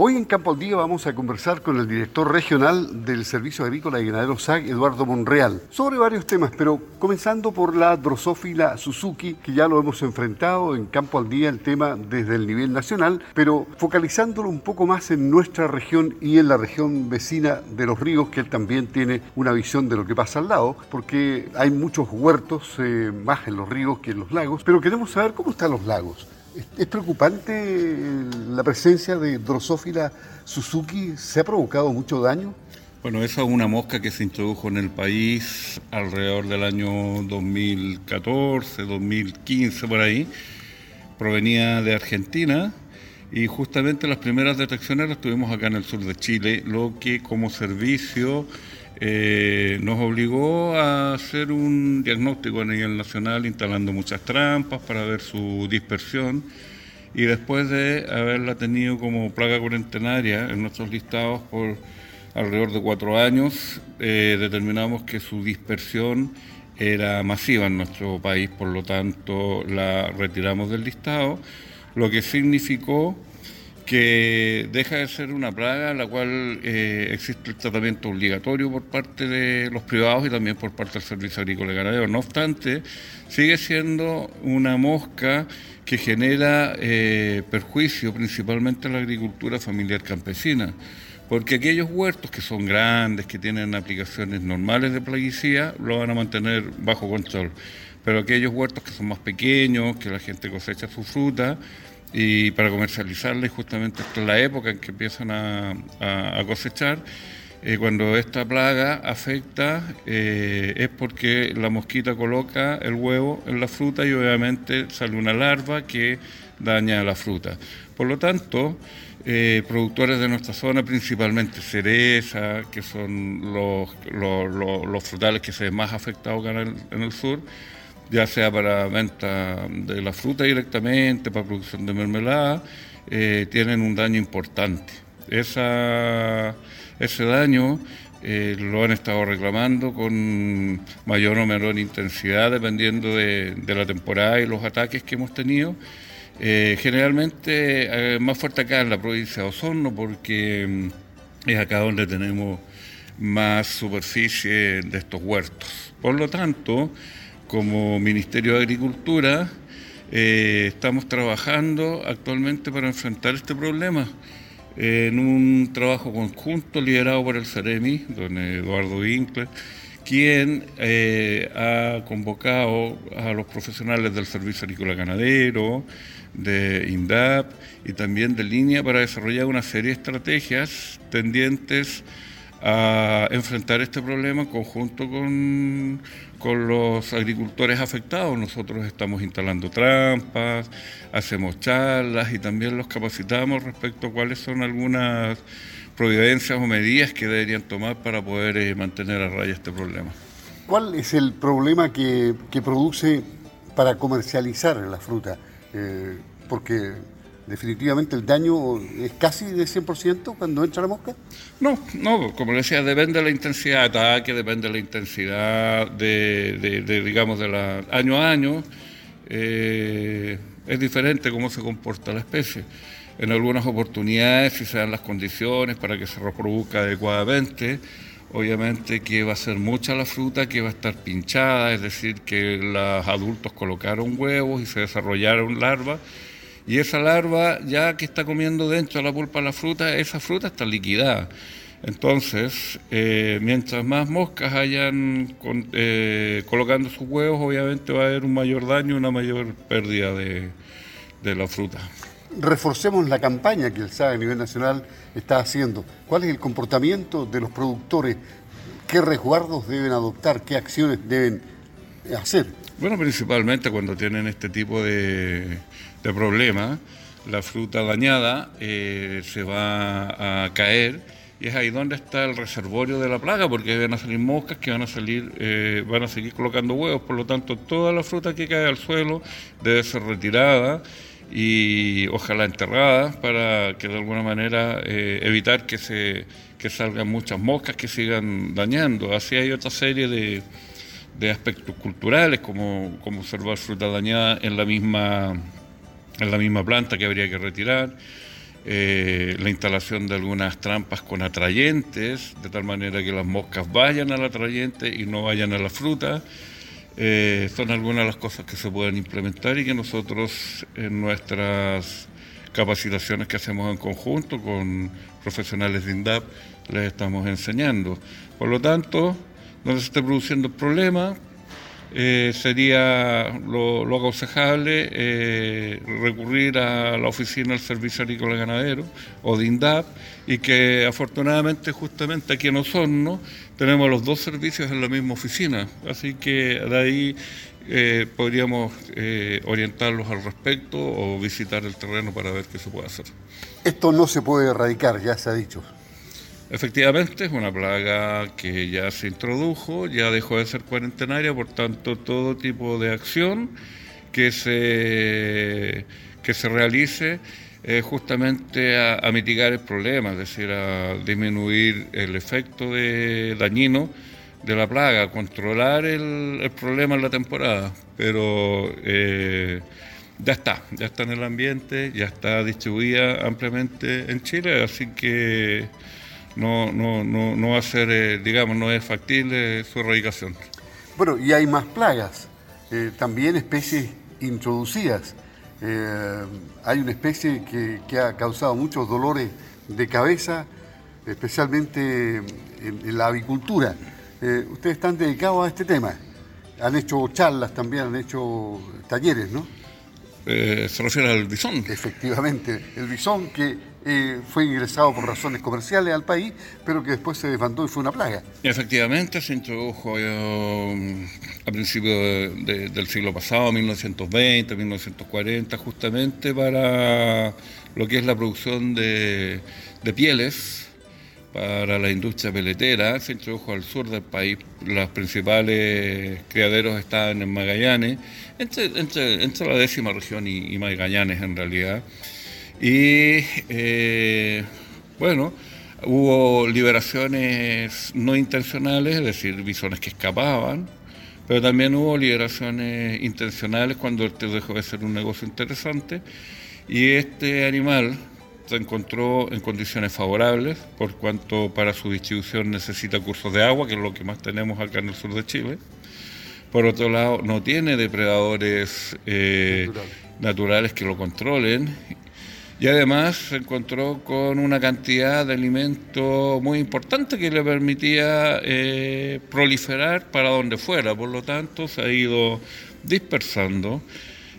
Hoy en Campo al Día vamos a conversar con el director regional del Servicio Agrícola y Ganadero SAG, Eduardo Monreal, sobre varios temas, pero comenzando por la drosófila Suzuki, que ya lo hemos enfrentado en Campo al Día, el tema desde el nivel nacional, pero focalizándolo un poco más en nuestra región y en la región vecina de los ríos, que él también tiene una visión de lo que pasa al lado, porque hay muchos huertos eh, más en los ríos que en los lagos, pero queremos saber cómo están los lagos. ¿Es preocupante la presencia de Drosophila Suzuki? ¿Se ha provocado mucho daño? Bueno, esa es una mosca que se introdujo en el país alrededor del año 2014, 2015, por ahí. Provenía de Argentina y justamente las primeras detecciones las tuvimos acá en el sur de Chile, lo que como servicio eh, nos obligó a hacer un diagnóstico a nivel nacional instalando muchas trampas para ver su dispersión y después de haberla tenido como plaga cuarentenaria en nuestros listados por alrededor de cuatro años, eh, determinamos que su dispersión era masiva en nuestro país, por lo tanto la retiramos del listado, lo que significó que deja de ser una plaga en la cual eh, existe el tratamiento obligatorio por parte de los privados y también por parte del Servicio Agrícola y Ganadero. No obstante, sigue siendo una mosca que genera eh, perjuicio principalmente a la agricultura familiar campesina, porque aquellos huertos que son grandes, que tienen aplicaciones normales de plaguicida, lo van a mantener bajo control. Pero aquellos huertos que son más pequeños, que la gente cosecha su fruta, y para comercializarla y justamente esta es la época en que empiezan a, cosechar. Eh, cuando esta plaga afecta eh, es porque la mosquita coloca el huevo en la fruta y obviamente sale una larva que daña la fruta. Por lo tanto, eh, productores de nuestra zona, principalmente cereza, que son los, frutales que se ven más afectados en el sur, ya sea para venta de la fruta directamente, para producción de mermelada, eh, tienen un daño importante. Esa, ese daño eh, lo han estado reclamando con mayor o menor intensidad dependiendo de, la temporada y los ataques que hemos tenido. Eh, generalmente más fuerte acá en la provincia de Osorno porque mm, es acá donde tenemos más superficie de estos huertos. Por lo tanto, como Ministerio de Agricultura eh, estamos trabajando actualmente para enfrentar este problema en un trabajo conjunto liderado por el CEREMI, don Eduardo Winkler, quien eh, ha convocado a los profesionales del Servicio Agrícola Ganadero, de INDAP y también de línea para desarrollar una serie de estrategias tendientes a enfrentar este problema en conjunto con, con, los agricultores afectados. Nosotros estamos instalando trampas, hacemos charlas y también los capacitamos respecto a cuáles son algunas providencias o medidas que deberían tomar para poder eh, mantener a raya este problema. ¿Cuál es el problema que, que produce para comercializar la fruta? Eh, porque definitivamente el daño es casi de 100% cuando entra la mosca? No, no, como le decía, depende de la intensidad de ataque, depende de la intensidad de, digamos, de la, año a año. Eh, es diferente cómo se comporta la especie. En algunas oportunidades, si se dan las condiciones para que se reproduzca adecuadamente, obviamente que va a ser mucha la fruta que va a estar pinchada, es decir, que los adultos colocaron huevos y se desarrollaron larvas y esa larva, ya que está comiendo dentro de la pulpa de la fruta, esa fruta está liquidada. Entonces, eh, mientras más moscas hayan eh, colocando sus huevos, obviamente va a haber un mayor daño, una mayor pérdida de, la fruta. Reforcemos la campaña que el SAE a nivel nacional está haciendo. ¿Cuál es el comportamiento de los productores? ¿Qué resguardos deben adoptar? ¿Qué acciones deben hacer? Bueno, principalmente cuando tienen este tipo de, de problema, la fruta dañada eh, se va a caer y es ahí donde está el reservorio de la plaga, porque van a salir moscas que van a salir, eh, van a seguir colocando huevos, por lo tanto toda la fruta que cae al suelo debe ser retirada y ojalá enterrada para que de alguna manera eh, evitar que se que salgan muchas moscas que sigan dañando. Así hay otra serie de, de aspectos culturales como, como observar fruta dañada en la misma en la misma planta que habría que retirar. eh, la instalación de algunas trampas con atrayentes, de tal manera que las moscas vayan al atrayente y no vayan a la fruta. Eh, son algunas de las cosas que se pueden implementar y que nosotros en nuestras capacitaciones que hacemos en conjunto con profesionales de INDAP les estamos enseñando. Por lo tanto, donde se esté produciendo el problema, eh, sería lo, aconsejable eh, recurrir a la oficina del Servicio Agrícola Ganadero o de INDAP y que afortunadamente justamente aquí en Osorno tenemos los dos servicios en la misma oficina, así que de ahí eh, podríamos orientarlos al respecto o visitar el terreno para ver qué se puede hacer. Esto no se puede erradicar, ya se ha dicho. Efectivamente, es una plaga que ya se introdujo, ya dejó de ser cuarentenaria, por tanto, todo tipo de acción que se, que se realice es justamente a, mitigar el problema, es decir, a disminuir el efecto de, dañino de la plaga, controlar el, problema en la temporada, pero eh, ya está, ya está en el ambiente, ya está distribuida ampliamente en Chile, así que no, no, no, no va a ser, eh, digamos, no es factible su erradicación. Bueno, y hay más plagas, eh, también especies introducidas. Eh, hay una especie que, ha causado muchos dolores de cabeza, especialmente en, la avicultura. ustedes están dedicados a este tema. Han hecho charlas también, han hecho talleres, ¿no? se refiere al bisón. Efectivamente, el bisón que eh, fue ingresado por razones comerciales al país, pero que después se desbandó y fue una plaga. Efectivamente, se introdujo eh, a principios del siglo pasado, 1920, 1940, justamente para lo que es la producción de, pieles para la industria peletera, se introdujo al sur del país. Los principales criaderos estaban en Magallanes, entre, la décima región y Magallanes en realidad. Y eh, bueno, hubo liberaciones no intencionales, es decir, bisones que escapaban, pero también hubo liberaciones intencionales cuando este dejó de ser un negocio interesante y este animal se encontró en condiciones favorables, por cuanto para su distribución necesita cursos de agua, que es lo que más tenemos acá en el sur de Chile. Por otro lado, no tiene depredadores eh, naturales que lo controlen y además se encontró con una cantidad de alimento muy importante que le permitía eh, proliferar para donde fuera, por lo tanto se ha ido dispersando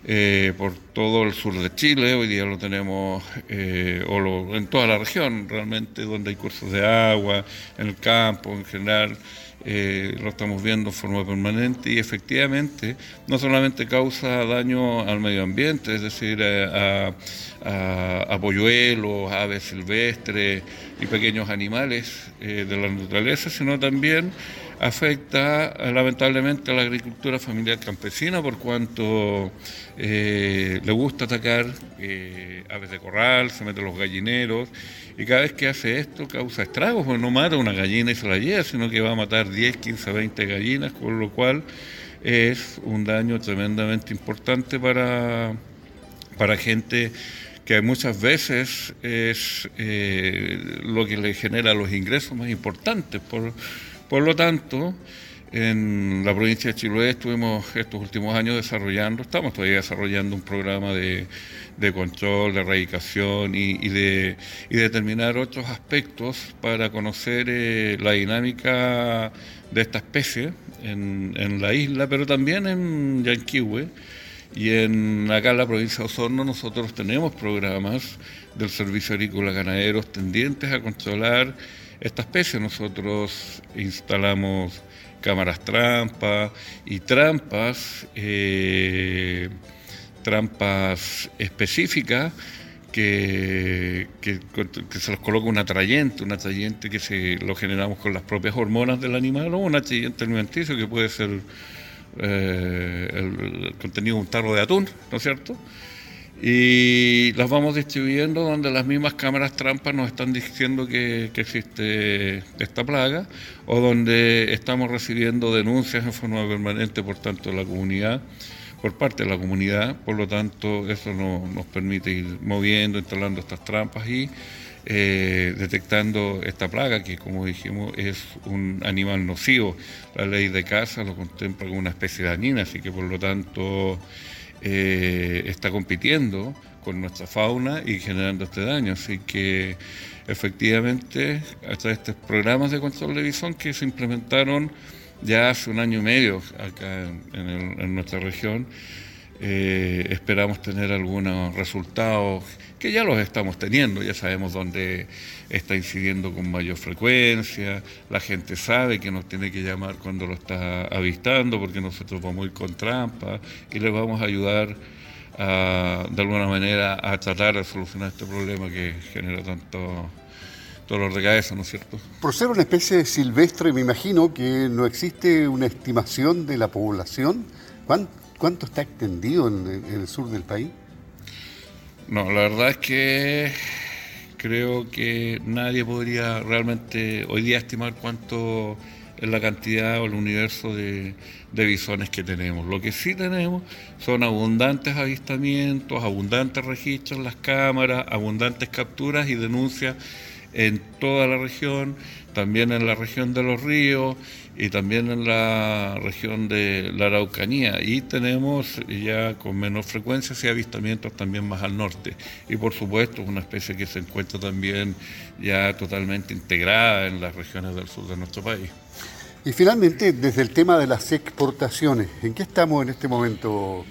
eh, por todo el sur de Chile, hoy día lo tenemos eh, o en toda la región realmente, donde hay cursos de agua, en el campo en general. Eh, lo estamos viendo de forma permanente y efectivamente no solamente causa daño al medio ambiente, es decir, a, a, polluelos, aves silvestres y pequeños animales de la naturaleza, sino también afecta lamentablemente a la agricultura familiar campesina por cuanto eh, le gusta atacar eh, aves de corral, se mete los gallineros y cada vez que hace esto causa estragos, porque no mata una gallina y se la lleva, sino que va a matar 10, 15, 20 gallinas, con lo cual es un daño tremendamente importante para, para gente que muchas veces es eh, lo que le genera los ingresos más importantes. Por, por lo tanto, en la provincia de Chiloé estuvimos estos últimos años desarrollando, estamos todavía desarrollando un programa de, control, de erradicación y, de, determinar otros aspectos para conocer eh, la dinámica de esta especie en, la isla, pero también en Yanquihue. Y en acá en la provincia de Osorno nosotros tenemos programas del Servicio Agrícola Ganaderos tendientes a controlar esta especie. Nosotros instalamos cámaras trampa y trampas, eh, trampas específicas que, que, se los coloca un atrayente, un atrayente que se lo generamos con las propias hormonas del animal o un atrayente alimenticio que puede ser eh, el, el, contenido de un tarro de atún, ¿no es cierto? Y las vamos distribuyendo donde las mismas cámaras trampas nos están diciendo que, existe esta plaga o donde estamos recibiendo denuncias en forma permanente por tanto la comunidad por parte de la comunidad, por lo tanto eso nos permite ir moviendo, instalando estas trampas y eh, detectando esta plaga que como dijimos es un animal nocivo. La ley de caza lo contempla como una especie dañina, así que por lo tanto eh, está compitiendo con nuestra fauna y generando este daño. Así que efectivamente, hasta estos programas de control de bisón que se implementaron ya hace un año y medio acá en, nuestra región, eh, esperamos tener algunos resultados que ya los estamos teniendo, ya sabemos dónde está incidiendo con mayor frecuencia, la gente sabe que nos tiene que llamar cuando lo está avistando porque nosotros vamos a ir con trampa y les vamos a ayudar de alguna manera a tratar de solucionar este problema que genera tanto dolor de cabeza, ¿no es cierto? Por ser una especie silvestre, me imagino que no existe una estimación de la población. ¿Cuánto, está extendido en, el sur del país? No, la verdad es que creo que nadie podría realmente hoy día estimar cuánto es la cantidad o el universo de, de que tenemos. Lo que sí tenemos son abundantes avistamientos, abundantes registros en las cámaras, abundantes capturas y denuncias en toda la región, también en la región de los ríos y también en la región de la Araucanía. Y tenemos ya con menos frecuencia y avistamientos también más al norte. Y por supuesto, una especie que se encuentra también ya totalmente integrada en las regiones del sur de nuestro país. Y finalmente, desde el tema de las exportaciones, ¿en qué estamos en este momento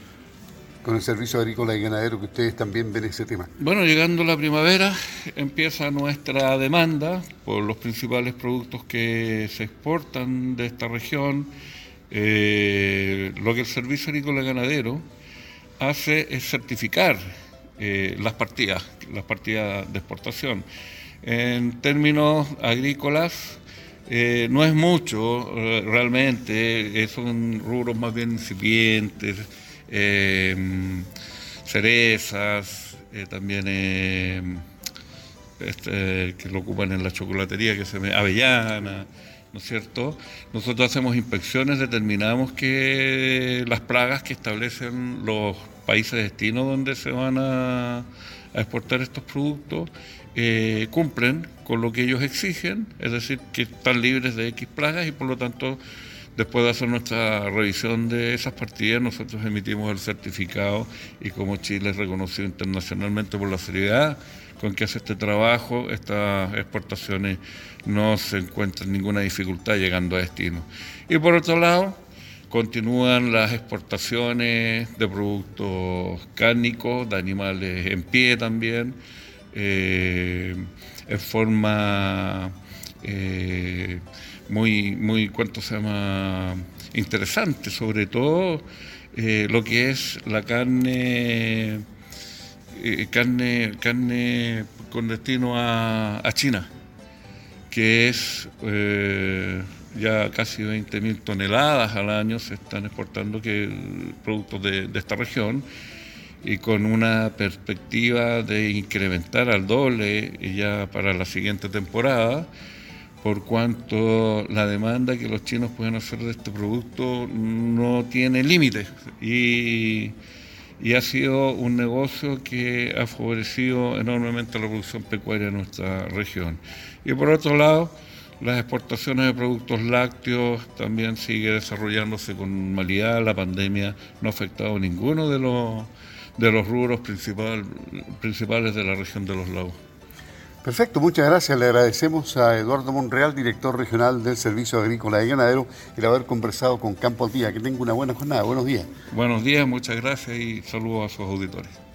con el servicio agrícola y ganadero que ustedes también ven ese tema? Bueno, llegando la primavera empieza nuestra demanda por los principales productos que se exportan de esta región. Eh, lo que el servicio agrícola y ganadero hace es certificar eh, las partidas, las partidas de exportación. En términos agrícolas, eh, no es mucho realmente, son rubros más bien incipientes, cerezas, también este, que lo ocupan en la chocolatería, que se me, avellana, ¿no es cierto? Nosotros hacemos inspecciones, determinamos que las plagas que establecen los países de destino donde se van a exportar estos productos eh, cumplen con lo que ellos exigen, es decir, que están libres de X plagas y por lo tanto, después de hacer nuestra revisión de esas partidas, nosotros emitimos el certificado y como Chile es reconocido internacionalmente por la seriedad con que hace este trabajo, estas exportaciones no se encuentran ninguna dificultad llegando a destino. Y por otro lado, continúan las exportaciones de productos cárnicos, de animales en pie también, eh, en forma eh, muy, muy, ¿cuánto se llama? Interesante, sobre todo eh, lo que es la carne, carne, carne con destino a, China, que es ya casi 20.000 toneladas al año se están exportando que productos de esta región y con una perspectiva de incrementar al doble ya para la siguiente temporada, por cuanto la demanda que los chinos pueden hacer de este producto no tiene límites y, ha sido un negocio que ha favorecido enormemente la producción pecuaria en nuestra región. Y por otro lado, las exportaciones de productos lácteos también sigue desarrollándose con normalidad. La pandemia no ha afectado a ninguno de los de los rubros principal, principales de la región de los lagos. Perfecto, muchas gracias. Le agradecemos a Eduardo Monreal, director regional del Servicio Agrícola y Ganadero, el haber conversado con Campo al Día. Que tenga una buena jornada. Buenos días. Buenos días, muchas gracias y saludos a sus auditores.